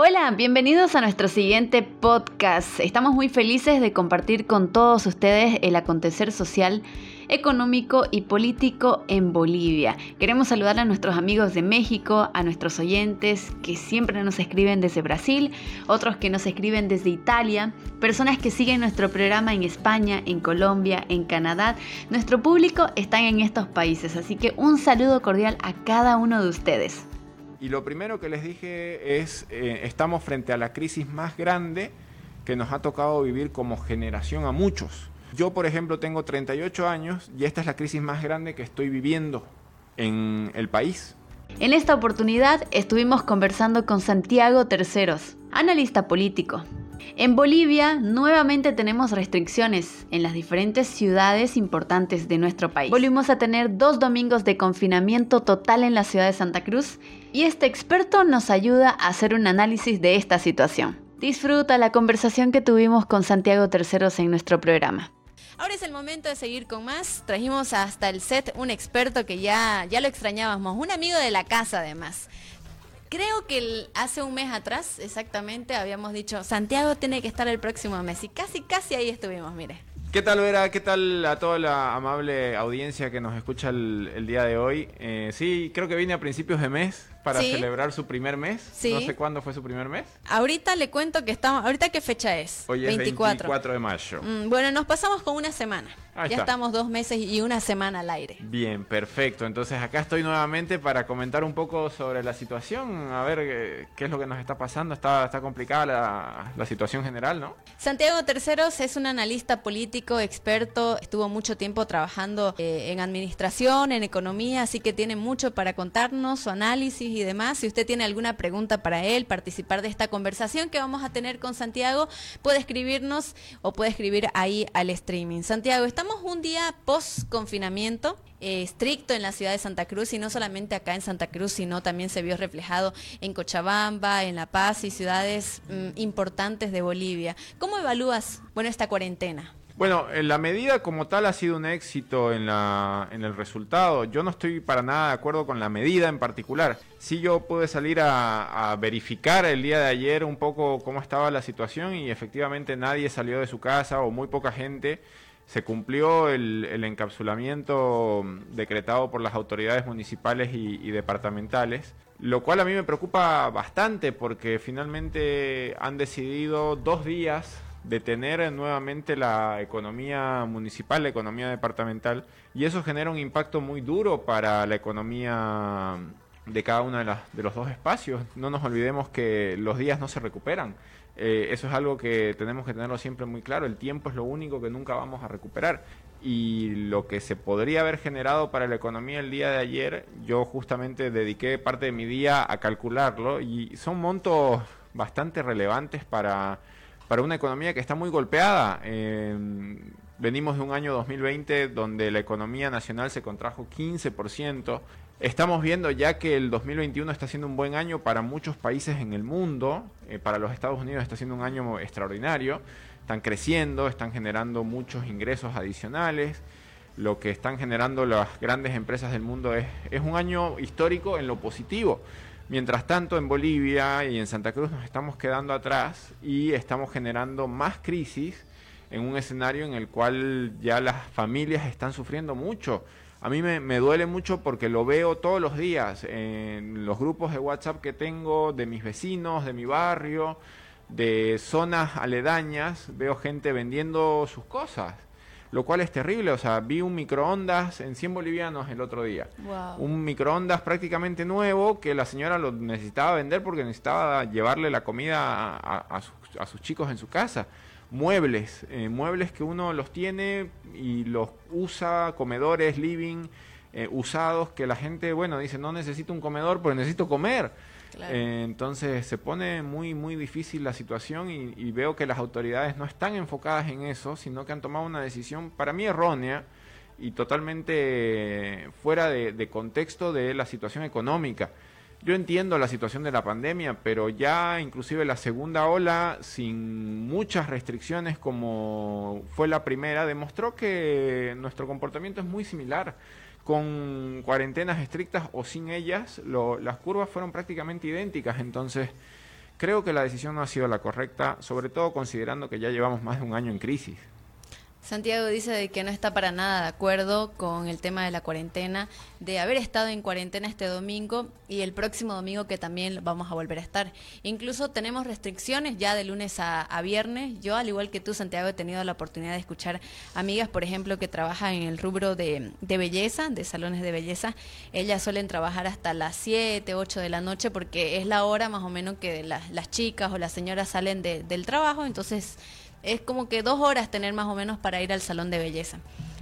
Hola, bienvenidos a nuestro siguiente podcast. Estamos muy felices de compartir con todos ustedes el acontecer social, económico y político en Bolivia. Queremos saludar a nuestros amigos de México, a nuestros oyentes que siempre nos escriben desde Brasil, otros que nos escriben desde Italia, personas que siguen nuestro programa en España, en Colombia, en Canadá. Nuestro público está en estos países, así que un saludo cordial a cada uno de ustedes. Y lo primero que les dije es, eh, estamos frente a la crisis más grande que nos ha tocado vivir como generación a muchos. Yo, por ejemplo, tengo 38 años y esta es la crisis más grande que estoy viviendo en el país. En esta oportunidad estuvimos conversando con Santiago Terceros, analista político, en Bolivia nuevamente tenemos restricciones en las diferentes ciudades importantes de nuestro país. Volvimos a tener dos domingos de confinamiento total en la ciudad de Santa Cruz y este experto nos ayuda a hacer un análisis de esta situación. Disfruta la conversación que tuvimos con Santiago Terceros en nuestro programa. Ahora es el momento de seguir con más. Trajimos hasta el set un experto que ya, ya lo extrañábamos, un amigo de la casa además. Creo que hace un mes atrás, exactamente, habíamos dicho, Santiago tiene que estar el próximo mes. Y casi, casi ahí estuvimos, mire. ¿Qué tal, Vera? ¿Qué tal a toda la amable audiencia que nos escucha el, día de hoy? Eh, sí, creo que vine a principios de mes para celebrar su primer mes. No sé cuándo fue su primer mes. Ahorita le cuento que estamos. ¿Ahorita qué fecha es? Hoy es 24, de mayo. Mm, bueno, nos pasamos con una semana. ya estamos dos meses y una semana al aire. Bien, perfecto. Entonces acá estoy nuevamente para comentar un poco sobre la situación, a ver eh, qué, es lo que nos está pasando. Está, está complicada la, situación general, ¿no? Santiago Terceros es un analista político, experto, estuvo mucho tiempo trabajando eh, en administración, en economía, así que tiene mucho para contarnos, su análisis y demás. Si usted tiene alguna pregunta para él, participar de esta conversación que vamos a tener con Santiago, puede escribirnos o puede escribir ahí al streaming. Santiago, estamos un día post confinamiento. Eh, estricto en la ciudad de Santa Cruz y no solamente acá en Santa Cruz, sino también se vio reflejado en Cochabamba, en La Paz y ciudades mm, importantes de Bolivia. ¿Cómo evalúas bueno esta cuarentena? Bueno, la medida como tal ha sido un éxito en, la, en el resultado. Yo no estoy para nada de acuerdo con la medida en particular. Sí yo pude salir a, verificar el día de ayer un poco cómo estaba la situación y efectivamente nadie salió de su casa o muy poca gente. Se cumplió el, encapsulamiento decretado por las autoridades municipales y departamentales lo cual a mí me preocupa bastante porque finalmente han decidido dos días detener nuevamente la economía municipal, la economía departamental, y eso genera un impacto muy duro para la economía de cada uno de, las, de los dos espacios. No nos olvidemos que los días no se recuperan. Eh, eso es algo que tenemos que tenerlo siempre muy claro. El tiempo es lo único que nunca vamos a recuperar. Y lo que se podría haber generado para la economía el día de ayer, yo justamente dediqué parte de mi día a calcularlo y son montos bastante relevantes para para una economía que está muy golpeada. venimos de un año 2020 donde la economía nacional se contrajo 15%. Estamos viendo ya que el 2021 está siendo un buen año para muchos países en el mundo. Eh, para los Estados Unidos está siendo un año extraordinario. Están creciendo, están generando muchos ingresos adicionales. Lo que están generando las grandes empresas del mundo es, es un año histórico en lo positivo. Mientras tanto, en Bolivia y en Santa Cruz nos estamos quedando atrás y estamos generando más crisis en un escenario en el cual ya las familias están sufriendo mucho. A mí me, duele mucho porque lo veo todos los días en los grupos de WhatsApp que tengo, de mis vecinos, de mi barrio, de zonas aledañas, veo gente vendiendo sus cosas lo cual es terrible. O sea, vi un microondas en 100 bolivianos el otro día. Un microondas prácticamente nuevo que la señora lo necesitaba vender porque necesitaba llevarle la comida a, sus, chicos en su casa. Muebles, eh, muebles que uno los tiene y los usa, comedores, living, eh, usados, que la gente, bueno, dice, no necesito un comedor, pero necesito comer. Entonces se pone muy, muy difícil la situación y, veo que las autoridades no están enfocadas en eso, sino que han tomado una decisión para mí errónea y totalmente fuera de, contexto de la situación económica. Yo entiendo la situación de la pandemia, pero ya inclusive la segunda ola, sin muchas restricciones como fue la primera, demostró que nuestro comportamiento es muy similar con cuarentenas estrictas o sin ellas, las curvas fueron prácticamente idénticas. Entonces, creo que la decisión no ha sido la correcta, sobre todo considerando que ya llevamos más de un año en crisis. Santiago dice de que no está para nada de acuerdo con el tema de la cuarentena, de haber estado en cuarentena este domingo y el próximo domingo que también vamos a volver a estar. Incluso tenemos restricciones ya de lunes a, viernes. Yo, al igual que tú, Santiago, he tenido la oportunidad de escuchar amigas, por ejemplo, que trabajan en el rubro de, belleza, de salones de belleza. Ellas suelen trabajar hasta las 7, 8 de la noche porque es la hora más o menos que las, las chicas o las señoras salen del trabajo. Entonces es como que dos horas tener más o menos para ir al salón de belleza.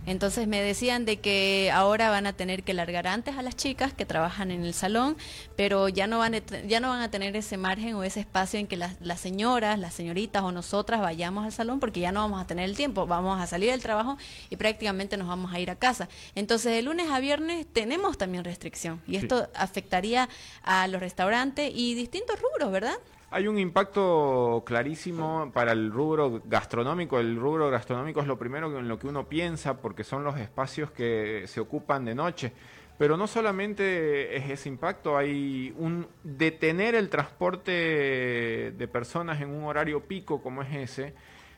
Entonces me decían de que ahora van a tener que largar antes a las chicas que trabajan en el salón, pero ya no van a, ya no van a tener ese margen o ese espacio en que las, las señoras, las señoritas o nosotras vayamos al salón porque ya no vamos a tener el tiempo, vamos a salir del trabajo y prácticamente nos vamos a ir a casa. Entonces de lunes a viernes tenemos también restricción y esto afectaría a los restaurantes y distintos rubros, ¿verdad? Hay un impacto clarísimo para el rubro gastronómico. El rubro gastronómico es lo primero en lo que uno piensa porque son los espacios que se ocupan de noche. Pero no solamente es ese impacto, hay un detener el transporte de personas en un horario pico como es ese,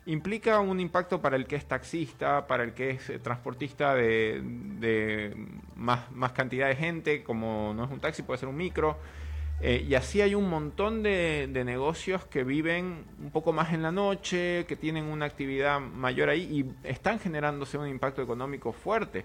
implica un impacto para el que es taxista, para el que es transportista de, de más, más cantidad de gente, como no es un taxi, puede ser un micro eh, y así hay un montón de, negocios que viven un poco más en la noche, que tienen una actividad mayor ahí y están generándose un impacto económico fuerte.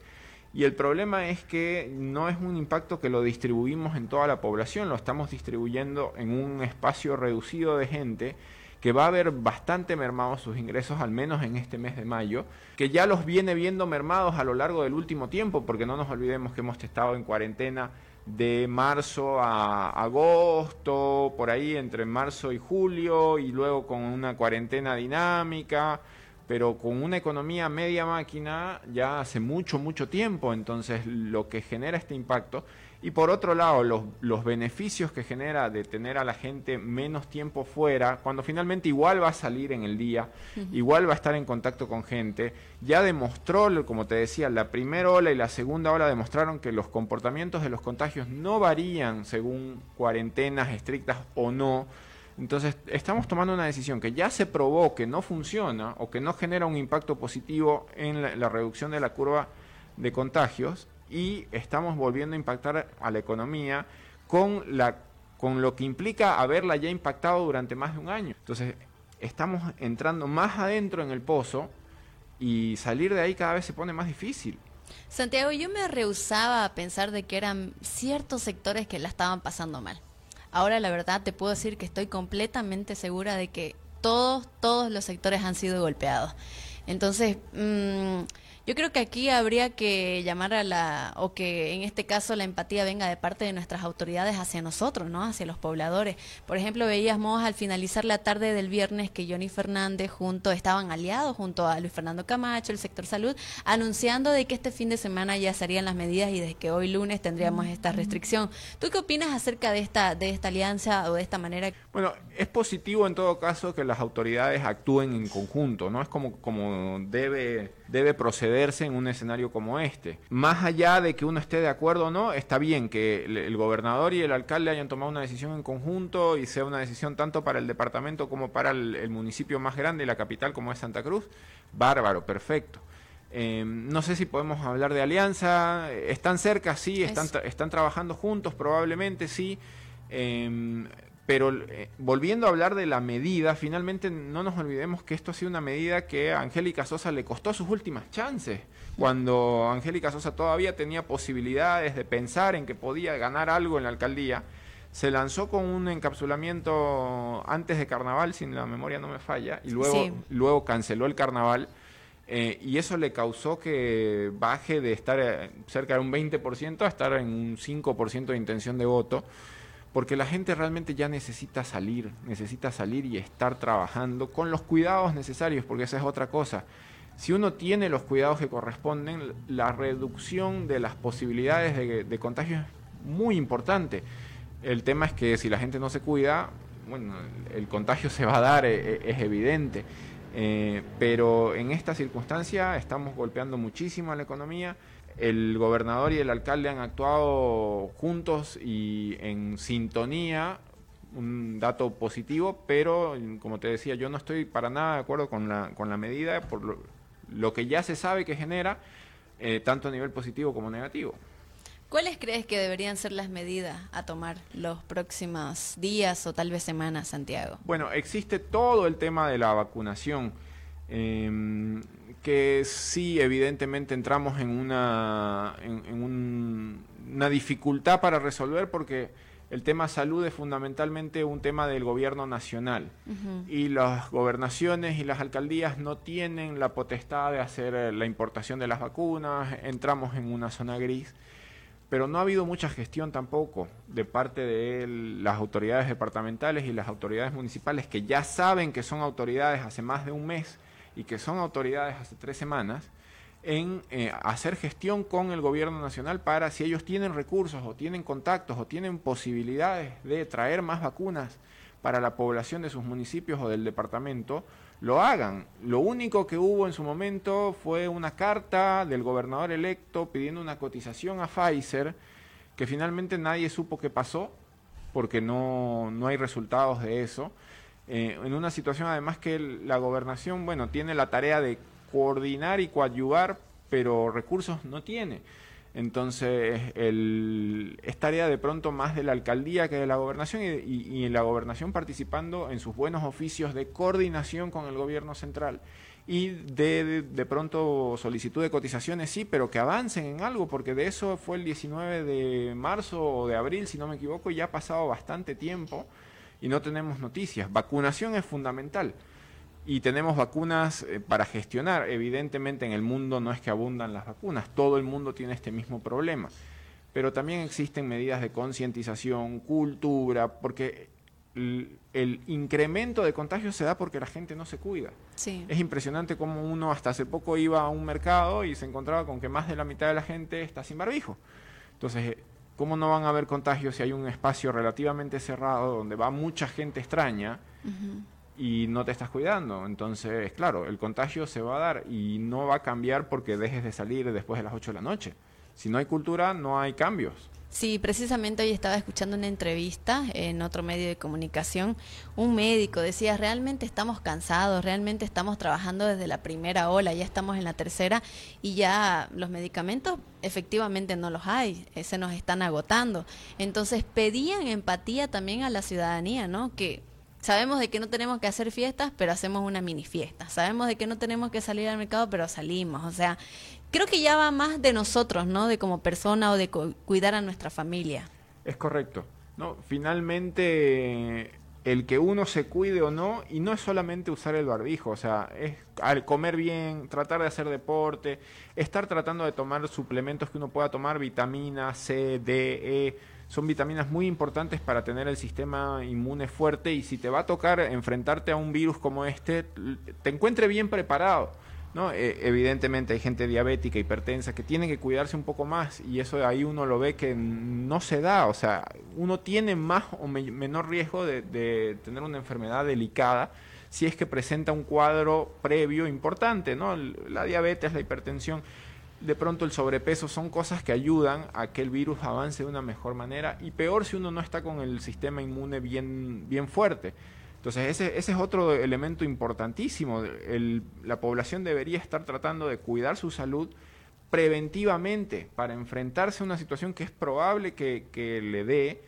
Y el problema es que no es un impacto que lo distribuimos en toda la población, lo estamos distribuyendo en un espacio reducido de gente que va a ver bastante mermados sus ingresos, al menos en este mes de mayo, que ya los viene viendo mermados a lo largo del último tiempo, porque no nos olvidemos que hemos estado en cuarentena de marzo a agosto, por ahí entre marzo y julio, y luego con una cuarentena dinámica, pero con una economía media máquina ya hace mucho, mucho tiempo, entonces lo que genera este impacto y por otro lado, los, los, beneficios que genera de tener a la gente menos tiempo fuera, cuando finalmente igual va a salir en el día, igual va a estar en contacto con gente, ya demostró, como te decía, la primera ola y la segunda ola demostraron que los comportamientos de los contagios no varían según cuarentenas estrictas o no. Entonces, estamos tomando una decisión que ya se probó que no funciona o que no genera un impacto positivo en la reducción de la curva de contagios y estamos volviendo a impactar a la economía con, la, con lo que implica haberla ya impactado durante más de un año. Entonces, estamos entrando más adentro en el pozo y salir de ahí cada vez se pone más difícil. Santiago, yo me rehusaba a pensar de que eran ciertos sectores que la estaban pasando mal. Ahora la verdad te puedo decir que estoy completamente segura de que todos, todos los sectores han sido golpeados. Entonces, mmm, yo creo que aquí habría que llamar a la, o que en este caso la empatía venga de parte de nuestras autoridades hacia nosotros, ¿no? Hacia los pobladores. Por ejemplo, veíamos al finalizar la tarde del viernes que Johnny Fernández junto, estaban aliados junto a Luis Fernando Camacho, el sector salud, anunciando de que este fin de semana ya serían las medidas y de que hoy lunes tendríamos esta restricción. ¿Tú qué opinas acerca de esta, de esta alianza o de esta manera? Bueno, es positivo en todo caso que las autoridades actúen en conjunto, ¿no? Es como, como debe debe procederse en un escenario como este. Más allá de que uno esté de acuerdo o no, está bien que el gobernador y el alcalde hayan tomado una decisión en conjunto y sea una decisión tanto para el departamento como para el, municipio más grande y la capital como es Santa Cruz. Bárbaro, perfecto. Em, no sé si podemos hablar de alianza. Están cerca, sí. Están, están trabajando juntos, probablemente, sí. Em, pero eh, volviendo a hablar de la medida, finalmente no nos olvidemos que esto ha sido una medida que a Angélica Sosa le costó sus últimas chances. Cuando Angélica Sosa todavía tenía posibilidades de pensar en que podía ganar algo en la alcaldía, se lanzó con un encapsulamiento antes de carnaval, si la memoria no me falla, y luego, luego canceló el carnaval. Eh, y eso le causó que baje de estar eh, cerca de un 20% a estar en un 5% de intención de voto porque la gente realmente ya necesita salir, necesita salir y estar trabajando con los cuidados necesarios, porque esa es otra cosa. Si uno tiene los cuidados que corresponden, la reducción de las posibilidades de, contagio es muy importante. El tema es que si la gente no se cuida, bueno, el contagio se va a dar, e, e, es, evidente. Eh, pero en esta circunstancia estamos golpeando muchísimo a la economía el gobernador y el alcalde han actuado juntos y en sintonía un dato positivo, pero como te decía, yo no estoy para nada de acuerdo con la, con la medida por lo, que ya se sabe que genera, eh, tanto a nivel positivo como negativo. ¿Cuáles crees que deberían ser las medidas a tomar los próximos días o tal vez semanas, Santiago? Bueno, existe todo el tema de la vacunación, em, que sí, evidentemente entramos en una, en, una dificultad para resolver porque el tema salud es fundamentalmente un tema del gobierno nacional. Y las gobernaciones y las alcaldías no tienen la potestad de hacer la importación de las vacunas, entramos en una zona gris. Pero no ha habido mucha gestión tampoco de parte de las autoridades departamentales y las autoridades municipales que ya saben que son autoridades hace más de un mes y que son autoridades hace tres semanas en eh, hacer gestión con el gobierno nacional para si ellos tienen recursos o tienen contactos o tienen posibilidades de traer más vacunas para la población de sus municipios o del departamento, lo hagan. Lo único que hubo en su momento fue una carta del gobernador electo pidiendo una cotización a Pfizer, que finalmente nadie supo qué pasó, porque no, no hay resultados de eso. Eh, en una situación además que la gobernación, bueno, tiene la tarea de coordinar y coadyuvar, pero recursos no tiene. Entonces, el, es tarea de pronto más de la alcaldía que de la gobernación y, en la gobernación participando en sus buenos oficios de coordinación con el gobierno central y de, de, pronto solicitud de cotizaciones, sí, pero que avancen en algo, porque de eso fue el 19 de marzo o de abril, si no me equivoco, y ya ha pasado bastante tiempo y no tenemos noticias. Vacunación es fundamental y tenemos vacunas eh, para gestionar. Evidentemente en el mundo no es que abundan las vacunas, todo el mundo tiene este mismo problema, pero también existen medidas de concientización, cultura, porque el, incremento de contagios se da porque la gente no se cuida. Es impresionante cómo uno hasta hace poco iba a un mercado y se encontraba con que más de la mitad de la gente está sin barbijo. Entonces, ¿cómo no van a haber contagios si hay un espacio relativamente cerrado donde va mucha gente extraña? y no te estás cuidando. Entonces, claro, el contagio se va a dar y no va a cambiar porque dejes de salir después de las 8 de la noche. Si no hay cultura, no hay cambios. Sí, precisamente hoy estaba escuchando una entrevista en otro medio de comunicación. Un médico decía, realmente estamos cansados, realmente estamos trabajando desde la primera ola, ya estamos en la tercera y ya los medicamentos efectivamente no los hay, se nos están agotando. Entonces pedían empatía también a la ciudadanía, ¿no? Que Sabemos de que no tenemos que hacer fiestas, pero hacemos una mini fiesta. Sabemos de que no tenemos que salir al mercado, pero salimos. O sea, creo que ya va más de nosotros, ¿no? De como persona o de cuidar a nuestra familia. Es correcto. No, finalmente el que uno se cuide o no, y no es solamente usar el barbijo, o sea, es al comer bien, tratar de hacer deporte, estar tratando de tomar suplementos que uno pueda tomar, vitamina C, D, E, son vitaminas muy importantes para tener el sistema inmune fuerte y si te va a tocar enfrentarte a un virus como este, te encuentre bien preparado. ¿No? E, evidentemente hay gente diabética, hipertensa, que tiene que cuidarse un poco más y eso ahí uno lo ve que no se da, o sea, uno tiene más o menor riesgo de, de, tener una enfermedad delicada si es que presenta un cuadro previo importante, ¿no? La diabetes, la hipertensión de pronto el sobrepeso son cosas que ayudan a que el virus avance de una mejor manera y peor si uno no está con el sistema inmune bien, bien fuerte. Entonces ese, ese es otro elemento importantísimo. la población debería estar tratando de cuidar su salud preventivamente para enfrentarse a una situación que es probable que, que le dé,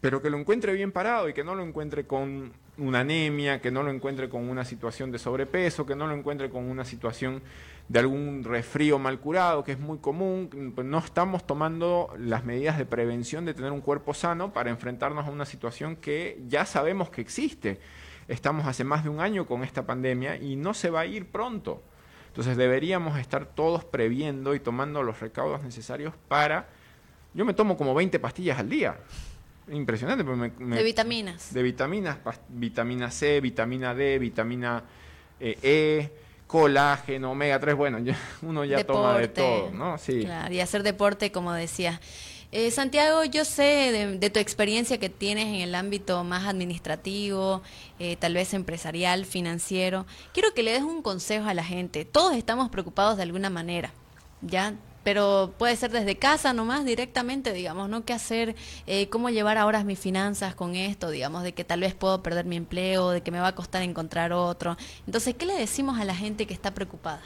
pero que lo encuentre bien parado y que no lo encuentre con una anemia, que no lo encuentre con una situación de sobrepeso, que no lo encuentre con una situación de algún resfrío mal curado, que es muy común. No estamos tomando las medidas de prevención de tener un cuerpo sano para enfrentarnos a una situación que ya sabemos que existe. Estamos hace más de un año con esta pandemia y no se va a ir pronto. Entonces deberíamos estar todos previendo y tomando los recaudos necesarios para... Yo me tomo como 20 pastillas al día. Impresionante. de vitaminas. De vitaminas, vitamina C, vitamina D, vitamina eh, E colágeno, omega 3, bueno, uno ya toma de todo, ¿no? Sí. y hacer deporte, como decía. Eh, Santiago, yo sé de, tu experiencia que tienes en el ámbito más administrativo, eh, tal vez empresarial, financiero. Quiero que le des un consejo a la gente. Todos estamos preocupados de alguna manera, ¿ya? Pero puede ser desde casa nomás directamente, digamos, ¿no? ¿Qué hacer? Eh, ¿Cómo llevar ahora mis finanzas con esto? Digamos, de que tal vez puedo perder mi empleo, de que me va a costar encontrar otro. Entonces, ¿qué le decimos a la gente que está preocupada?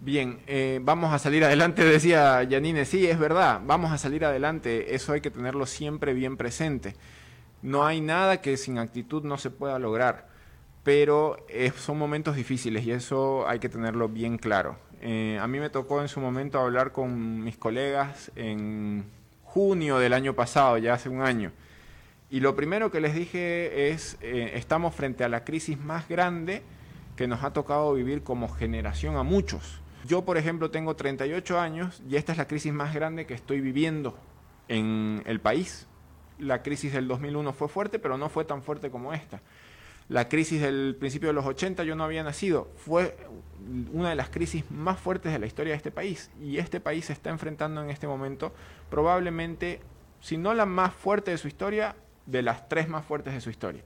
Bien, eh, vamos a salir adelante, decía Yanine. Sí, es verdad, vamos a salir adelante. Eso hay que tenerlo siempre bien presente. No hay nada que sin actitud no se pueda lograr, pero son momentos difíciles y eso hay que tenerlo bien claro. Eh, a mí me tocó en su momento hablar con mis colegas en junio del año pasado, ya hace un año. Y lo primero que les dije es, eh, estamos frente a la crisis más grande que nos ha tocado vivir como generación a muchos. Yo, por ejemplo, tengo 38 años y esta es la crisis más grande que estoy viviendo en el país. La crisis del 2001 fue fuerte, pero no fue tan fuerte como esta la crisis del principio de los 80 yo no había nacido. Fue una de las crisis más fuertes de la historia de este país. Y este país se está enfrentando en este momento probablemente, si no la más fuerte de su historia, de las tres más fuertes de su historia.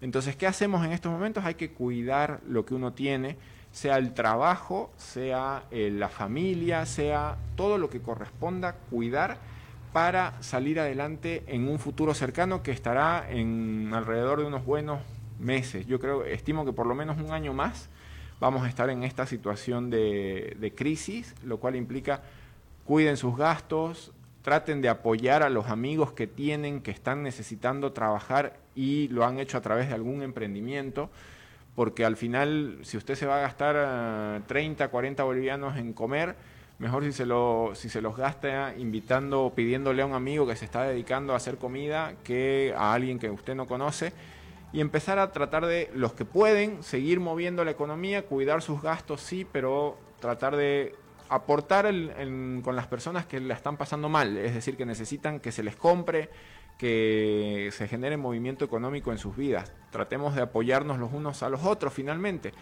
Entonces, ¿qué hacemos en estos momentos? Hay que cuidar lo que uno tiene, sea el trabajo, sea eh, la familia, sea todo lo que corresponda cuidar para salir adelante en un futuro cercano que estará en alrededor de unos buenos meses. Yo creo, estimo que por lo menos un año más vamos a estar en esta situación de, de crisis, lo cual implica cuiden sus gastos, traten de apoyar a los amigos que tienen, que están necesitando trabajar y lo han hecho a través de algún emprendimiento, porque al final, si usted se va a gastar 30, eh, 40 bolivianos en comer, mejor si se, lo, si se los gasta invitando pidiéndole a un amigo que se está dedicando a hacer comida que a alguien que usted no conoce y empezar a tratar de los que pueden seguir moviendo la economía, cuidar sus gastos, sí, pero tratar de aportar con las personas que la están pasando mal, es decir, que necesitan que se les compre, que se genere movimiento económico en sus vidas. Tratemos de apoyarnos los unos a los otros finalmente.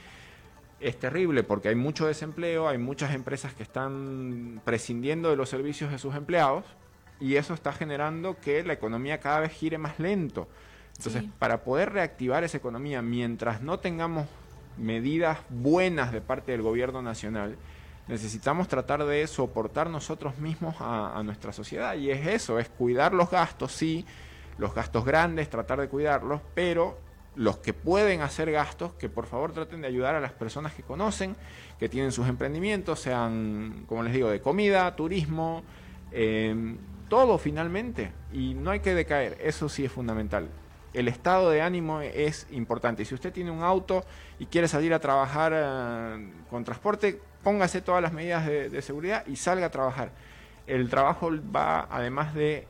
Es terrible porque hay mucho desempleo, hay muchas empresas que están prescindiendo de los servicios de sus empleados y eso está generando que la economía cada vez gire más lento. Entonces, para poder reactivar esa economía, mientras no tengamos medidas buenas de parte del gobierno nacional, necesitamos tratar de soportar nosotros mismos a, nuestra sociedad. Y es eso, es cuidar los gastos, sí, los gastos grandes, tratar de cuidarlos, pero los que pueden hacer gastos, que por favor traten de ayudar a las personas que conocen, que tienen sus emprendimientos, sean, como les digo, de comida, turismo, eh, todo finalmente. Y no hay que decaer, eso sí es fundamental el estado de ánimo es importante. Si usted tiene un auto y quiere salir a trabajar eh, con transporte, póngase todas las medidas de, seguridad y salga a trabajar. El trabajo va, además de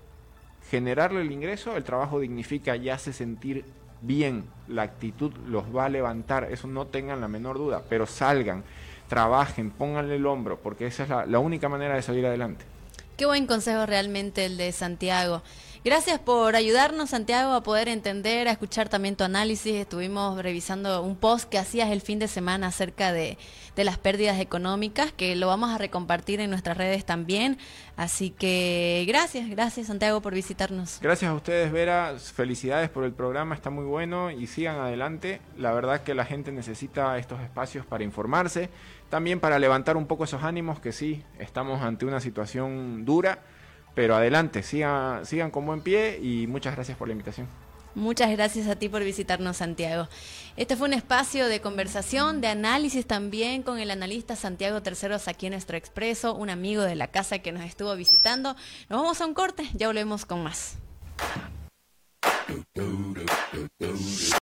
generarle el ingreso, el trabajo dignifica y hace sentir bien. La actitud los va a levantar, eso no tengan la menor duda, pero salgan, trabajen, pónganle el hombro, porque esa es la única manera de salir adelante. Qué buen consejo realmente el de Santiago. Gracias por ayudarnos, Santiago, a poder entender, a escuchar también tu análisis. Estuvimos revisando un post que hacías el fin de semana acerca de, las pérdidas económicas, que lo vamos a recompartir en nuestras redes también. Así que gracias, gracias, Santiago, por visitarnos. Gracias a ustedes, Vera. Felicidades por el programa, está muy bueno y sigan adelante. La verdad que la gente necesita estos espacios para informarse, también para levantar un poco esos ánimos, que sí, estamos ante una situación dura pero adelante, sigan, sigan con buen pie y muchas gracias por la invitación. Muchas gracias a ti por visitarnos, Santiago. Este fue un espacio de conversación, de análisis también con el analista Santiago Terceros aquí en nuestro expreso, un amigo de la casa que nos estuvo visitando. Nos vamos a un corte, ya volvemos con más.